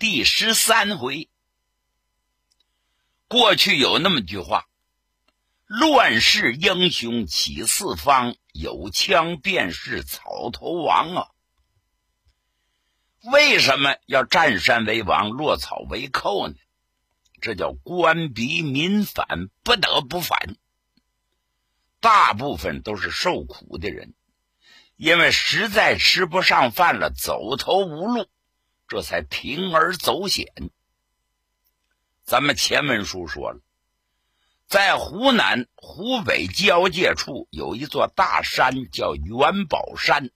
第十三回。过去有那么句话：“乱世英雄起四方，有枪便是草头王啊。”为什么要占山为王，落草为寇呢？这叫官逼民反，不得不反。大部分都是受苦的人，因为实在吃不上饭了，走投无路，这才铤而走险。咱们前文书说了，在湖南湖北交界处有一座大山，叫元宝山。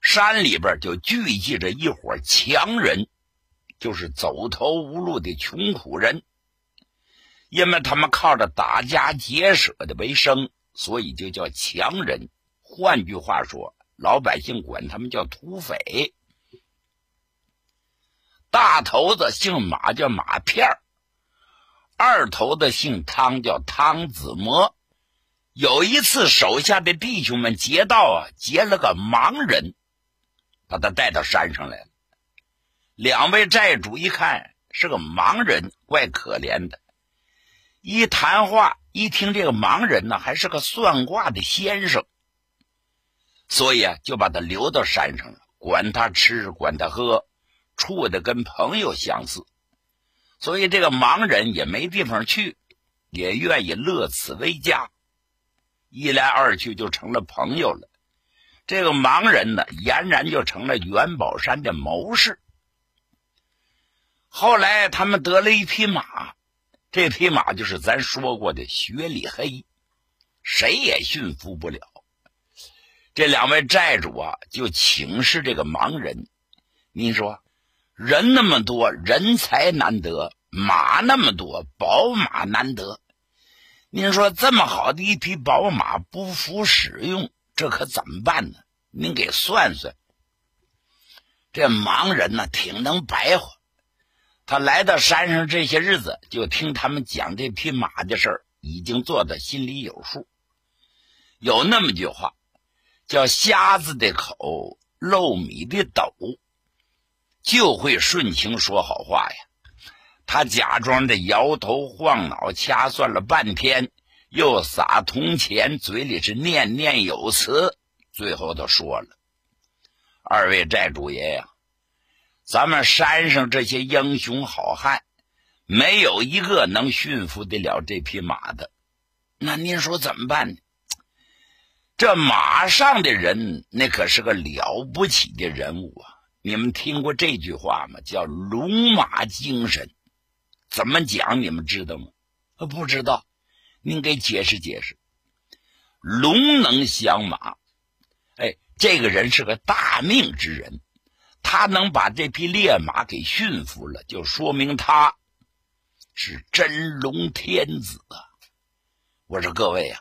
山里边就聚集着一伙强人，就是走投无路的穷苦人。因为他们靠着打家劫舍的为生，所以就叫强人。换句话说，老百姓管他们叫土匪。大头子姓马，叫马片儿；二头子姓汤，叫汤子模。有一次，手下的弟兄们劫道啊，劫了个盲人。把他带到山上来了。两位寨主一看是个盲人，怪可怜的。一谈话，一听这个盲人呢，还是个算卦的先生，所以啊，就把他留到山上了，管他吃，管他喝，处的跟朋友相似。所以这个盲人也没地方去，也愿意乐此为家。一来二去，就成了朋友了。这个盲人呢，俨然就成了元宝山的谋士。后来他们得了一匹马，这匹马就是咱说过的雪里黑，谁也驯服不了。这两位寨主啊，就请示这个盲人：“你说，人那么多，人才难得；马那么多，宝马难得。您说这么好的一匹宝马不服使用？”这可怎么办呢？您给算算。这盲人呢，挺能白话。他来到山上这些日子，就听他们讲这匹马的事儿，已经做的心里有数。有那么句话，叫“瞎子的口，漏米的斗”，就会顺情说好话呀。他假装的摇头晃脑，掐算了半天。又撒铜钱，嘴里是念念有词，最后都说了：“二位寨主爷呀，咱们山上这些英雄好汉，没有一个能驯服得了这匹马的。那您说怎么办呢？这马上的人，那可是个了不起的人物啊！你们听过这句话吗？叫‘龙马精神’，怎么讲？你们知道吗？不知道。”您给解释解释，龙能降马，哎，这个人是个大命之人，他能把这匹烈马给驯服了，就说明他是真龙天子啊！我说各位啊，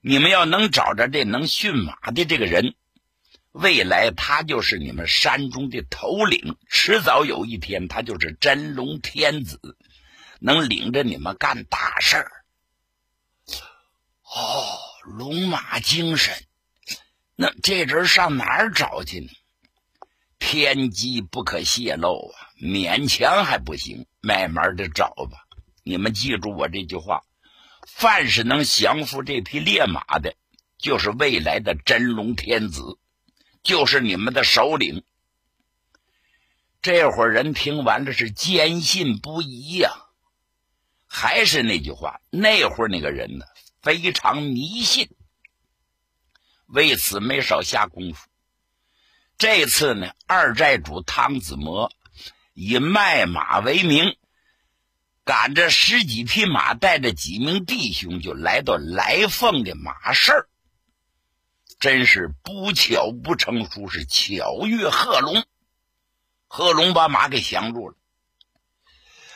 你们要能找着这能驯马的这个人，未来他就是你们山中的头领，迟早有一天他就是真龙天子，能领着你们干大事儿。哦，龙马精神，那这人上哪儿找去呢？天机不可泄露啊，勉强还不行，慢慢的找吧。你们记住我这句话：凡是能降服这匹烈马的，就是未来的真龙天子，就是你们的首领。这伙人听完了是坚信不疑呀。还是那句话，那会儿那个人呢？非常迷信，为此没少下功夫。这次呢，二寨主汤子模以卖马为名，赶着十几匹马，带着几名弟兄，就来到来凤的马市儿真是不巧不成书，是巧遇贺龙。贺龙把马给降住了。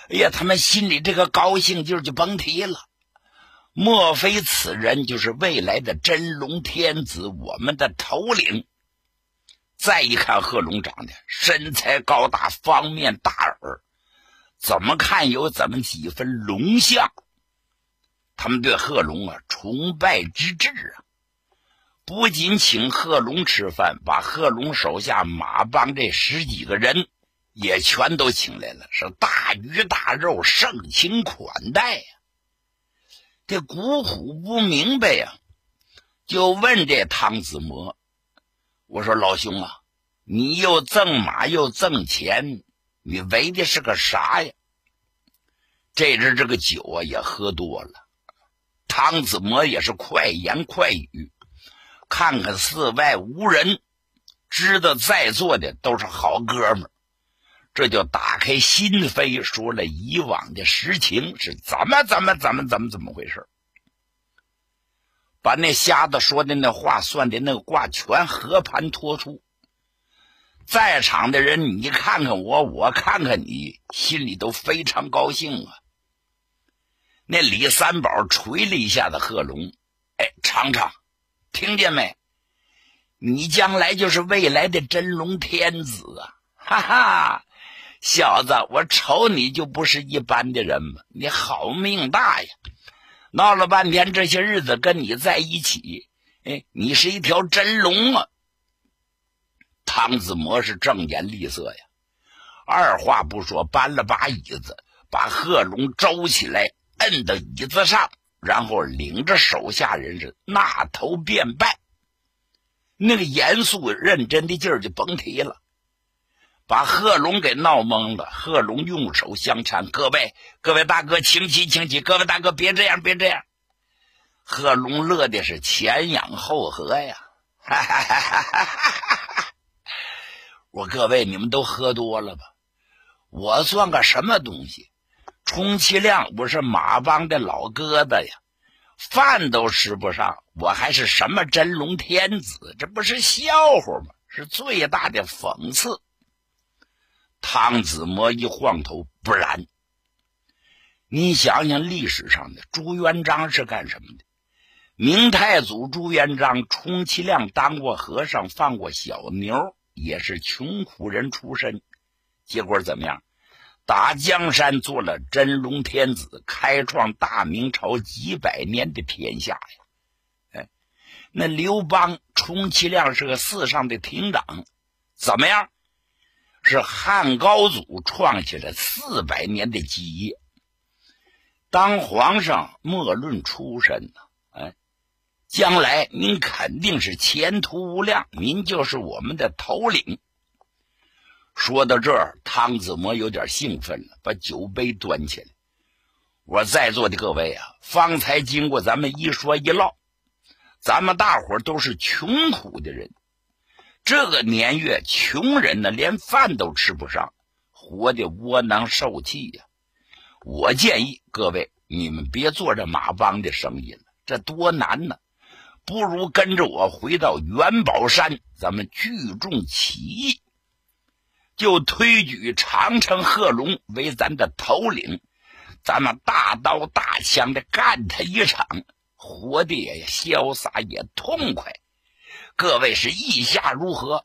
哎呀，他们心里这个高兴劲儿就甭提了。莫非此人就是未来的真龙天子，我们的头领？再一看，贺龙长得身材高大，方面大耳，怎么看有怎么几分龙相。他们对贺龙啊崇拜之至啊，不仅请贺龙吃饭，把贺龙手下马帮这十几个人也全都请来了，是大鱼大肉，盛情款待呀。这古虎不明白呀，就问这汤子模：“我说老兄啊，你又赠马又赠钱，你为的是个啥呀？”这阵这个酒啊也喝多了。汤子模也是快言快语，看看寺外无人，知道在座的都是好哥们这就打开心扉，说了以往的实情是怎么怎么怎么怎么怎么回事把那瞎子说的那话算的那个卦全和盘托出。在场的人，你看看我，我看看你，心里都非常高兴啊。那李三宝捶了一下子贺龙，哎，尝尝，听见没？你将来就是未来的真龙天子啊！哈哈，小子，我瞅你就不是一般的人嘛！你好命大呀！闹了半天，这些日子跟你在一起，哎，你是一条真龙啊！汤子模是正颜厉色呀，二话不说，搬了把椅子，把贺龙招起来。摁到椅子上，然后领着手下人是纳头便拜，那个严肃认真的劲儿就甭提了，把贺龙给闹懵了。贺龙用手相搀：“各位，各位大哥，请起，请起！各位大哥，别这样，别这样！”贺龙乐的是前仰后合呀，哈哈哈哈哈哈！我各位，你们都喝多了吧？我算个什么东西？充其量我是马帮的老疙瘩呀，饭都吃不上，我还是什么真龙天子？这不是笑话吗？是最大的讽刺。汤子模一晃头，不然，你想想历史上的朱元璋是干什么的？明太祖朱元璋充其量当过和尚，放过小牛，也是穷苦人出身，结果怎么样？打江山做了真龙天子，开创大明朝几百年的天下呀！哎，那刘邦充其量是个寺上的亭长，怎么样？是汉高祖创下了四百年的基业。当皇上莫论出身呐，哎，将来您肯定是前途无量，您就是我们的头领。说到这儿，汤子模有点兴奋了，把酒杯端起来。我在座的各位啊，方才经过咱们一说一唠，咱们大伙都是穷苦的人，这个年月，穷人呢连饭都吃不上，活得窝囊受气呀。我建议各位，你们别做这马帮的生意了，这多难呢！不如跟着我回到元宝山，咱们聚众起义。就推举长城贺龙为咱的头领，咱们大刀大枪的干他一场，活的也潇洒也痛快。各位是意下如何？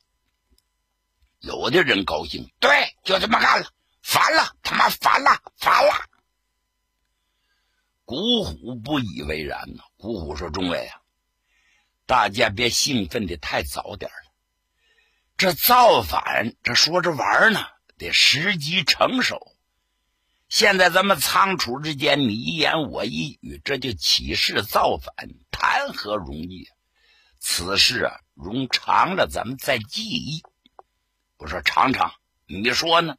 有的人高兴，对，就这么干了。烦了，他妈烦了，烦了。古虎不以为然呢。古虎说：“众位啊，大家别兴奋的太早点了。”这造反，这说着玩呢，得时机成熟。现在咱们仓储之间，你一言我一语，这就起事造反，谈何容易？此事啊，容长了咱们再记忆。我说尝尝，你说呢？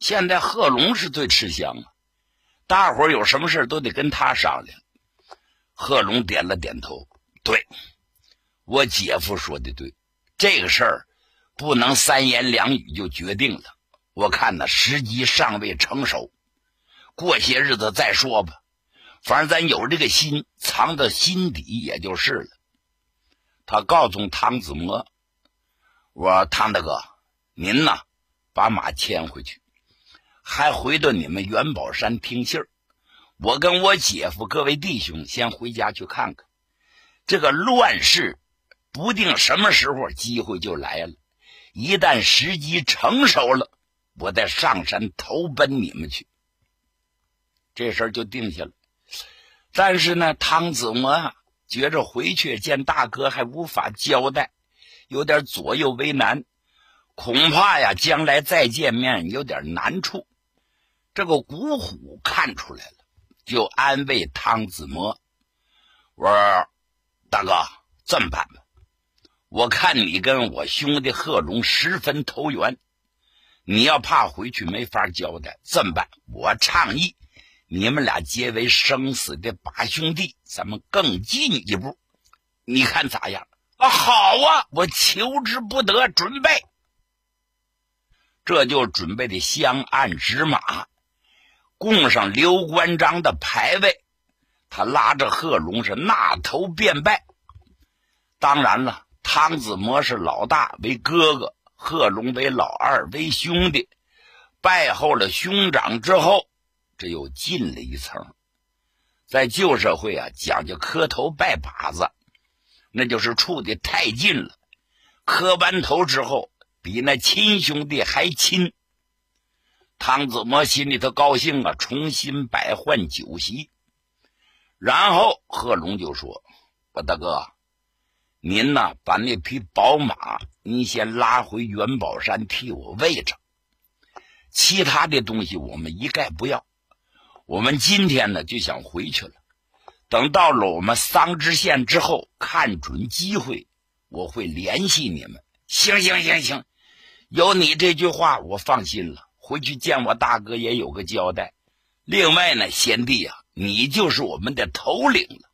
现在贺龙是最吃香啊，大伙有什么事都得跟他商量。贺龙点了点头，对我姐夫说的对。这个事儿不能三言两语就决定了，我看呢时机尚未成熟，过些日子再说吧。反正咱有这个心，藏到心底也就是了。他告诉汤子模：“我汤大哥，您呢把马牵回去，还回到你们元宝山听信儿。我跟我姐夫各位弟兄先回家去看看，这个乱世不定什么时候机会就来了，一旦时机成熟了，我再上山投奔你们去。这事儿就定下了。但是呢，汤子模啊，觉着回去见大哥还无法交代，有点左右为难，恐怕呀，将来再见面有点难处。这个古虎看出来了。就安慰汤子模：“我说大哥，这么办吧，我看你跟我兄弟贺龙十分投缘，你要怕回去没法交代，这么办？我倡议你们俩结为生死的把兄弟，咱们更进一步，你看咋样？啊，好啊，我求之不得，准备。这就准备的香案纸马。”供上刘关张的牌位，他拉着贺龙是纳头便拜。当然了，汤子模是老大为哥哥，贺龙为老二为兄弟。拜后了兄长之后，这又进了一层。在旧社会啊，讲究磕头拜把子，那就是处的太近了。磕完头之后，比那亲兄弟还亲。汤子模心里头高兴啊，重新摆换酒席。然后贺龙就说：“我大哥，您呢，把那匹宝马，您先拉回元宝山替我喂着。其他的东西我们一概不要。我们今天呢就想回去了。等到了我们桑植县之后，看准机会，我会联系你们。行行行行，有你这句话，我放心了。”回去见我大哥也有个交代。另外呢，贤弟啊，你就是我们的头领了。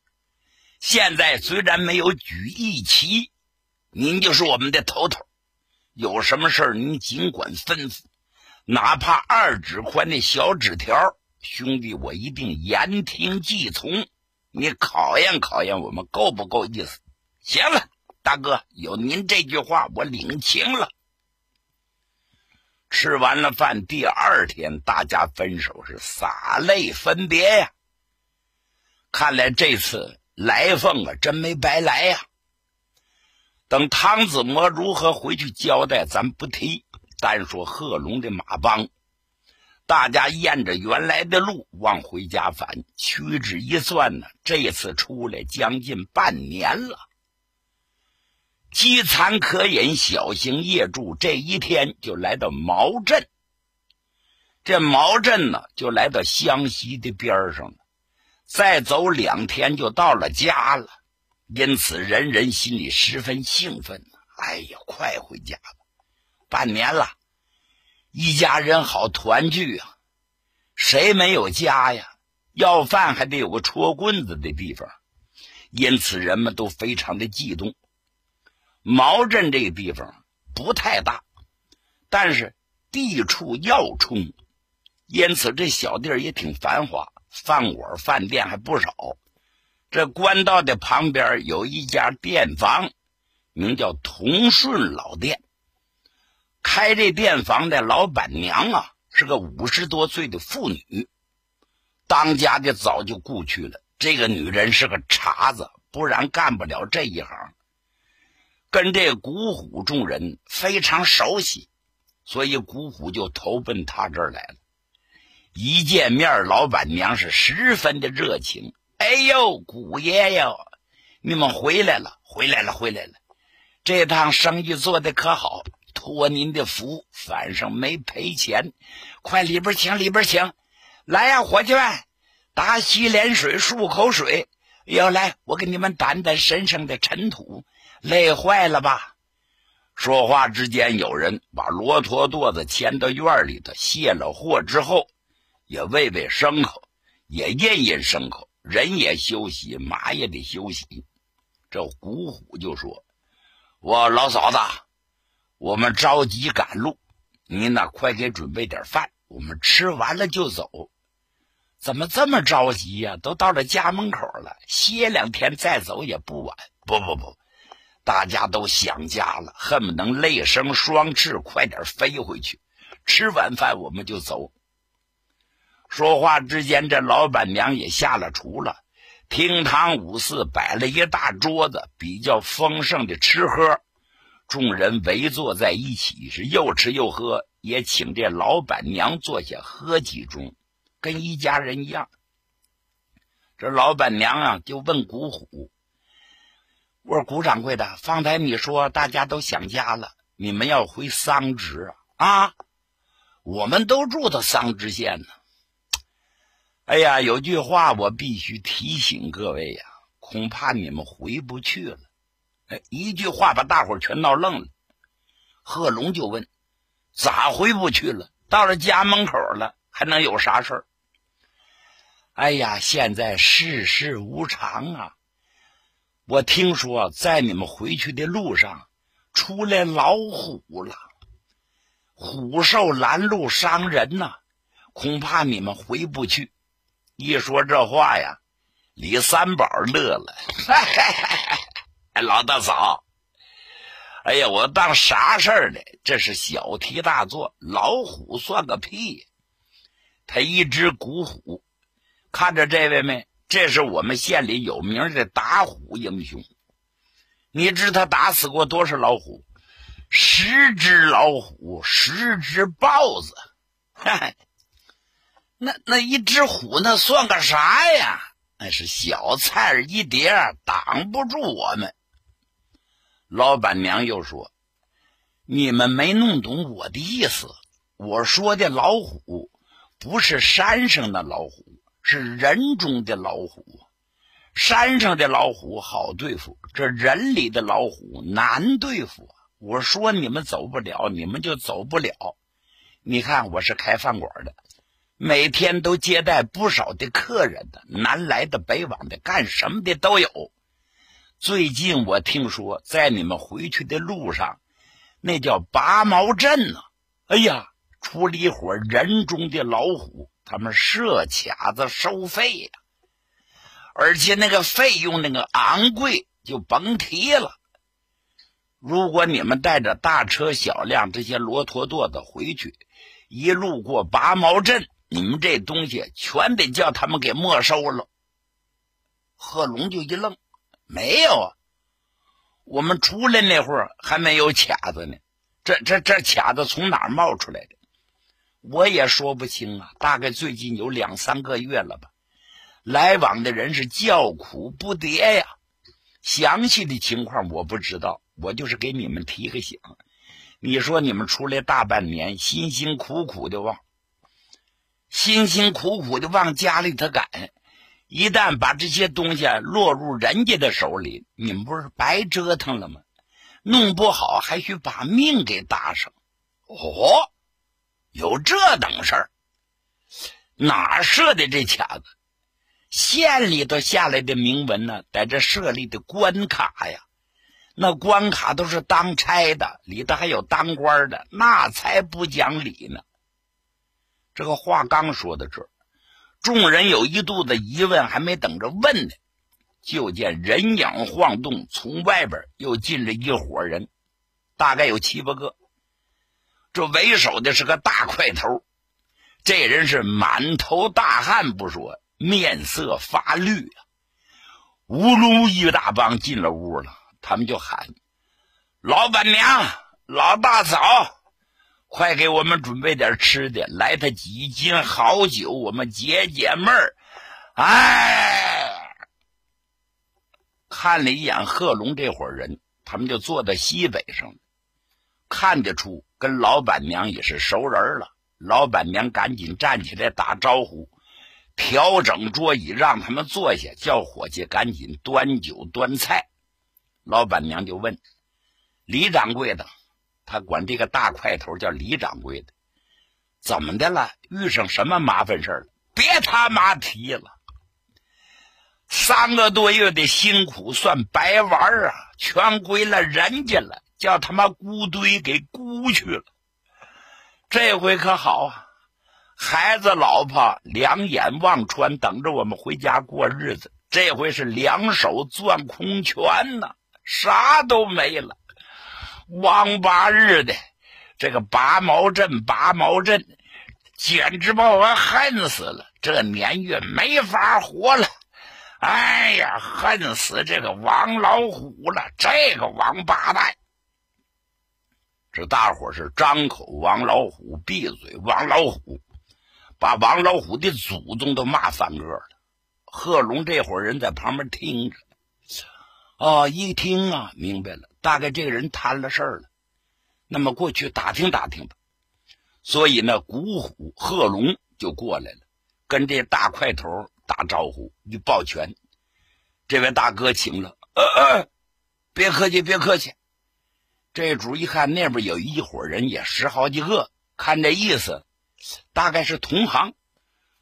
现在虽然没有举义旗，您就是我们的头头。有什么事儿您尽管吩咐，哪怕二指宽的小纸条，兄弟我一定言听计从。你考验考验我们够不够意思？行了，大哥，有您这句话，我领情了。吃完了饭，第二天大家分手是洒泪分别呀。看来这次来凤啊，真没白来呀。等汤子模如何回去交代，咱不提。单说贺龙的马帮，大家沿着原来的路往回家返，屈指一算呢，这次出来将近半年了。饥餐渴饮，小行夜住。这一天就来到毛镇。这毛镇呢，就来到湘西的边上。再走两天就到了家了。因此，人人心里十分兴奋。哎呀，快回家吧！半年了，一家人好团聚啊！谁没有家呀？要饭还得有个戳棍子的地方。因此，人们都非常的激动。毛镇这个地方不太大，但是地处要冲，因此这小地儿也挺繁华，饭馆、饭店还不少。这官道的旁边有一家店房，名叫同顺老店。开这店房的老板娘啊，是个五十多岁的妇女，当家的早就故去了。这个女人是个茬子，不然干不了这一行。跟这古虎众人非常熟悉，所以古虎就投奔他这儿来了。一见面，老板娘是十分的热情。哎呦，古爷爷，你们回来了，回来了，回来了！这趟生意做的可好？托您的福，反正没赔钱。快里边请，里边请。来呀，伙计们，打洗脸水，漱口水。要来，我给你们掸掸身上的尘土。累坏了吧？说话之间，有人把骆驼垛子牵到院里头，卸了货之后，也喂喂牲口，也印印牲口，人也休息，马也得休息。这古虎就说：“我老嫂子，我们着急赶路，您呢，快给准备点饭，我们吃完了就走。怎么这么着急呀？都到了家门口了，歇两天再走也不晚。不不不。”大家都想家了，恨不能泪生双翅，快点飞回去。吃完饭我们就走。说话之间，这老板娘也下了厨了。厅堂五四摆了一大桌子，比较丰盛的吃喝，众人围坐在一起，是又吃又喝，也请这老板娘坐下喝几盅，跟一家人一样。这老板娘啊，就问古虎：“我说古掌柜的，方才你说大家都想家了，你们要回桑植啊？我们都住到桑植县呢。”哎呀，有句话我必须提醒各位呀，恐怕你们回不去了。哎，一句话把大伙全闹愣了。贺龙就问：“咋回不去了？到了家门口了，还能有啥事儿？”哎呀，现在世事无常啊！我听说在你们回去的路上出来老虎了，虎兽拦路伤人呐，恐怕你们回不去。一说这话呀，李三宝乐了：“老大嫂，哎呀，我当啥事儿呢？这是小题大做，老虎算个屁！他一只古虎，看着这位没？这是我们县里有名的打虎英雄。你知他打死过多少老虎？十只老虎，十只豹子。”那那一只虎，那算个啥呀？那是小菜一碟，挡不住我们。老板娘又说：“你们没弄懂我的意思。我说的老虎，不是山上的老虎，是人中的老虎。山上的老虎好对付，这人里的老虎难对付。我说你们走不了，你们就走不了。你看，我是开饭馆的。”每天都接待不少的客人的，南来的北往的，干什么的都有。最近我听说，在你们回去的路上，那叫拔毛镇呢。哎呀，出了一伙人中的老虎，他们设卡子收费呀，而且那个费用那个昂贵，就甭提了。如果你们带着大车小辆这些骆驼垛子回去，一路过拔毛镇。你们这东西全得叫他们给没收了。贺龙就一愣，没有啊，我们出来那会儿还没有卡子呢。这这这卡子从哪儿冒出来的？我也说不清啊，大概最近有两三个月了吧。来往的人是叫苦不迭呀。详细的情况我不知道，我就是给你们提个醒。你说你们出来大半年，辛辛苦苦的往。辛辛苦苦的往家里头赶，一旦把这些东西落入人家的手里，你们不是白折腾了吗？弄不好还需把命给搭上。哦，有这等事儿？哪设的这卡子？县里头下来的明文呢？在这设立的关卡呀，那关卡都是当差的，里头还有当官的，那才不讲理呢。这个话刚说到这儿，众人有一肚子疑问，还没等着问呢，就见人影晃动，从外边又进了一伙人，大概有七八个。这为首的是个大块头，这人是满头大汗不说，面色发绿啊。乌噜一大帮进了屋了，他们就喊：“老板娘，老大嫂。”快给我们准备点吃的，来他几斤好酒，我们解解闷儿。哎，看了一眼贺龙这伙人，他们就坐在西北上，看得出跟老板娘也是熟人了。老板娘赶紧站起来打招呼，调整桌椅让他们坐下，叫伙计赶紧端酒端菜。老板娘就问李掌柜的。他管这个大块头叫李掌柜的，怎么的了？遇上什么麻烦事了？别他妈提了！三个多月的辛苦算白玩啊，全归了人家了，叫他妈孤堆给孤去了。这回可好啊，孩子老婆两眼望穿，等着我们回家过日子。这回是两手攥空拳呐，啥都没了。王八日的，这个拔毛阵，拔毛阵，简直把我恨死了！这年月没法活了。哎呀，恨死这个王老虎了！这个王八蛋！这大伙是张口王老虎，闭嘴王老虎，把王老虎的祖宗都骂翻个了。贺龙这伙人在旁边听着，哦，一听啊，明白了，大概这个人摊了事儿了。那么过去打听打听吧。所以呢，古虎贺龙就过来了，跟这大块头打招呼，一抱拳。这位大哥，请了。呃呃，别客气，别客气。这主一看那边有一伙人，也十好几个，看这意思，大概是同行，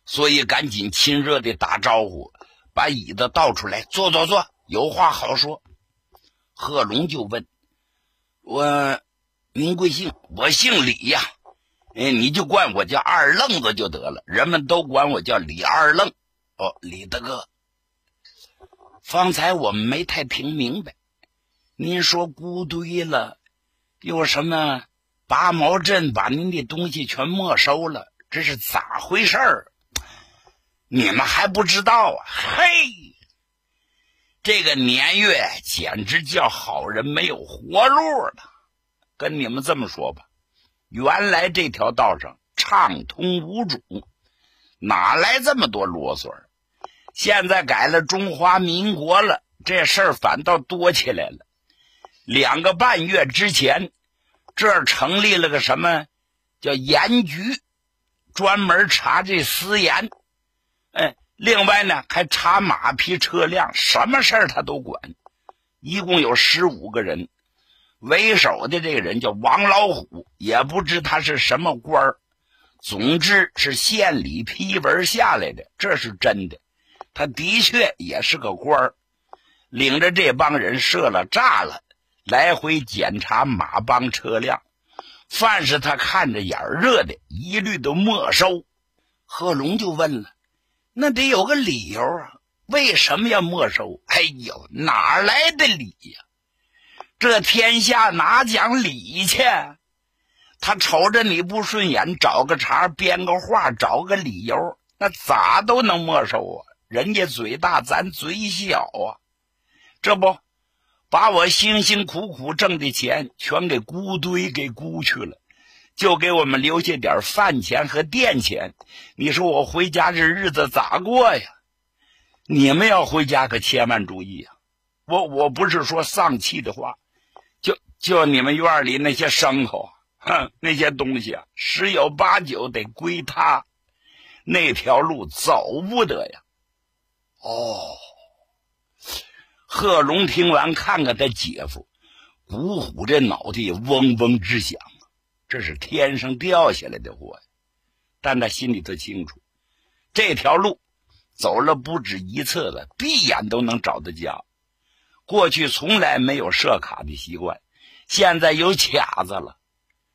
所以赶紧亲热的打招呼，把椅子倒出来，坐坐坐，有话好说。贺龙就问：“我，您贵姓？我姓李呀。哎，你就管我叫二愣子就得了，人们都管我叫李二愣。哦，李大哥，方才我们没太听明白，您说孤堆了。”有什么拔毛阵把您的东西全没收了？这是咋回事儿？你们还不知道啊？嘿，这个年月简直叫好人没有活路了。跟你们这么说吧，原来这条道上畅通无阻，哪来这么多啰嗦？现在改了中华民国了，这事儿反倒多起来了。两个半月之前，这儿成立了个什么，叫盐局，专门查这私盐。哎，另外呢，还查马匹车辆，什么事儿他都管。一共有十五个人，为首的这个人叫王老虎，也不知他是什么官儿。总之是县里批文下来的，这是真的。他的确也是个官儿，领着这帮人设了栅了。来回检查马帮车辆，凡是他看着眼热的，一律都没收。贺龙就问了：“那得有个理由啊？为什么要没收？”哎呦，哪来的理呀？这天下哪讲理去？他瞅着你不顺眼，找个茬编个话，找个理由，那咋都能没收啊？人家嘴大，咱嘴小啊，这不。把我辛辛苦苦挣的钱全给孤堆给咕去了，就给我们留下点饭钱和店钱。你说我回家这日子咋过呀？你们要回家可千万注意啊！我我不是说丧气的话，就就你们院里那些牲口，哼，那些东西啊，十有八九得归他。那条路走不得呀！哦。贺龙听完，看看他姐夫，古虎这脑袋嗡嗡直响！这是天上掉下来的货呀！但他心里头清楚，这条路走了不止一次了，闭眼都能找到家。过去从来没有设卡的习惯，现在有卡子了，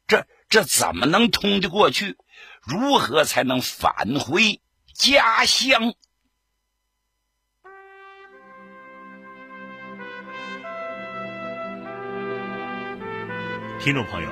这这怎么能通得过去？如何才能返回家乡？听众朋友，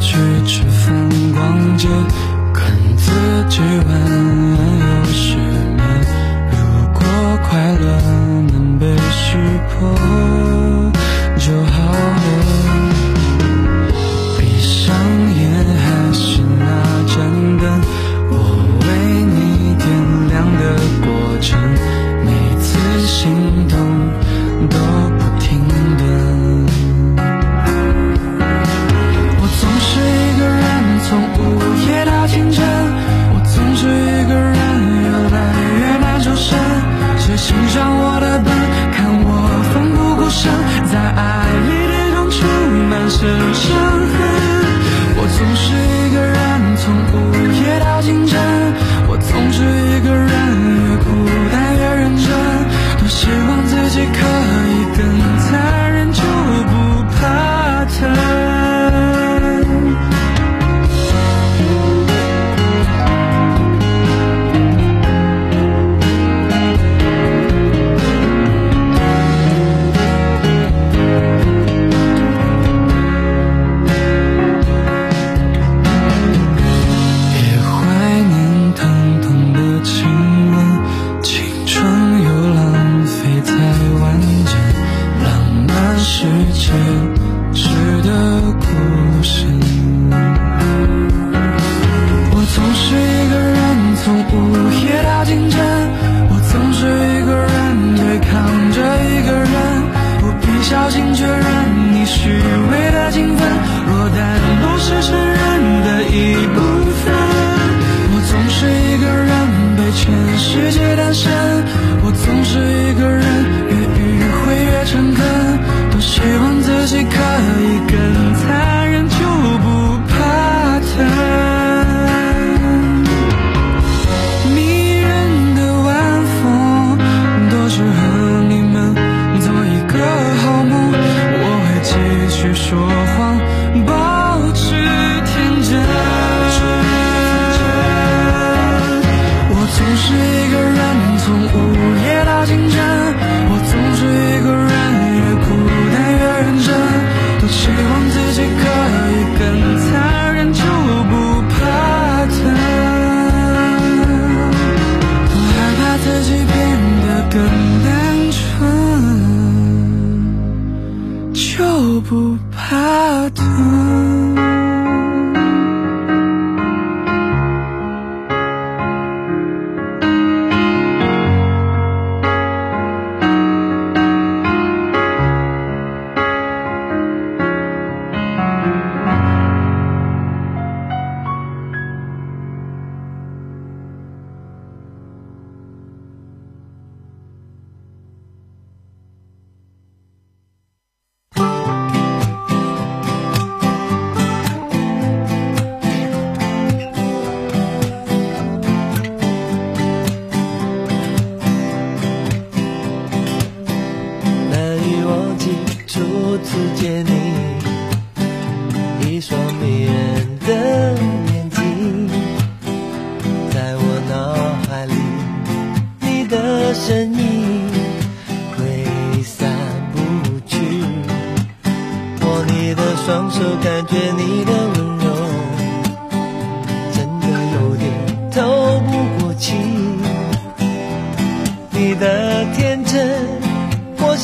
去吃饭逛街跟自己玩。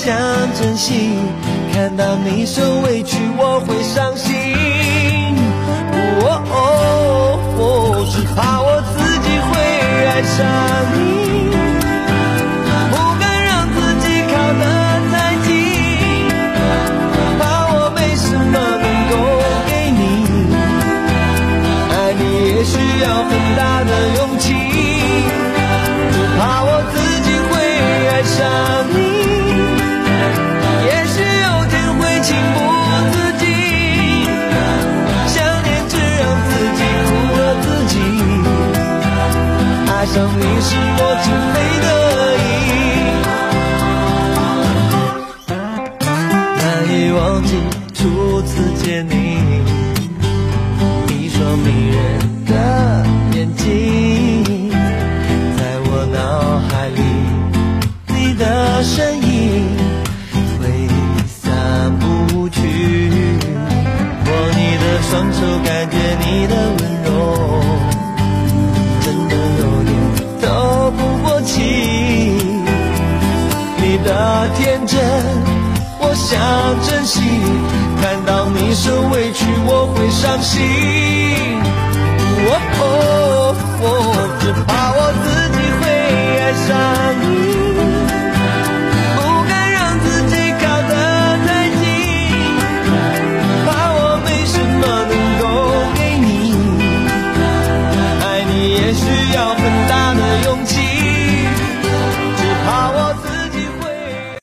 想珍惜，看到你受委屈我会伤心。哦，只怕我自己会爱上。想你是我最美的意。难以忘记初次见你，一双迷人的眼睛，在我脑海里，你的身影。想珍惜看到你受委屈我会伤心。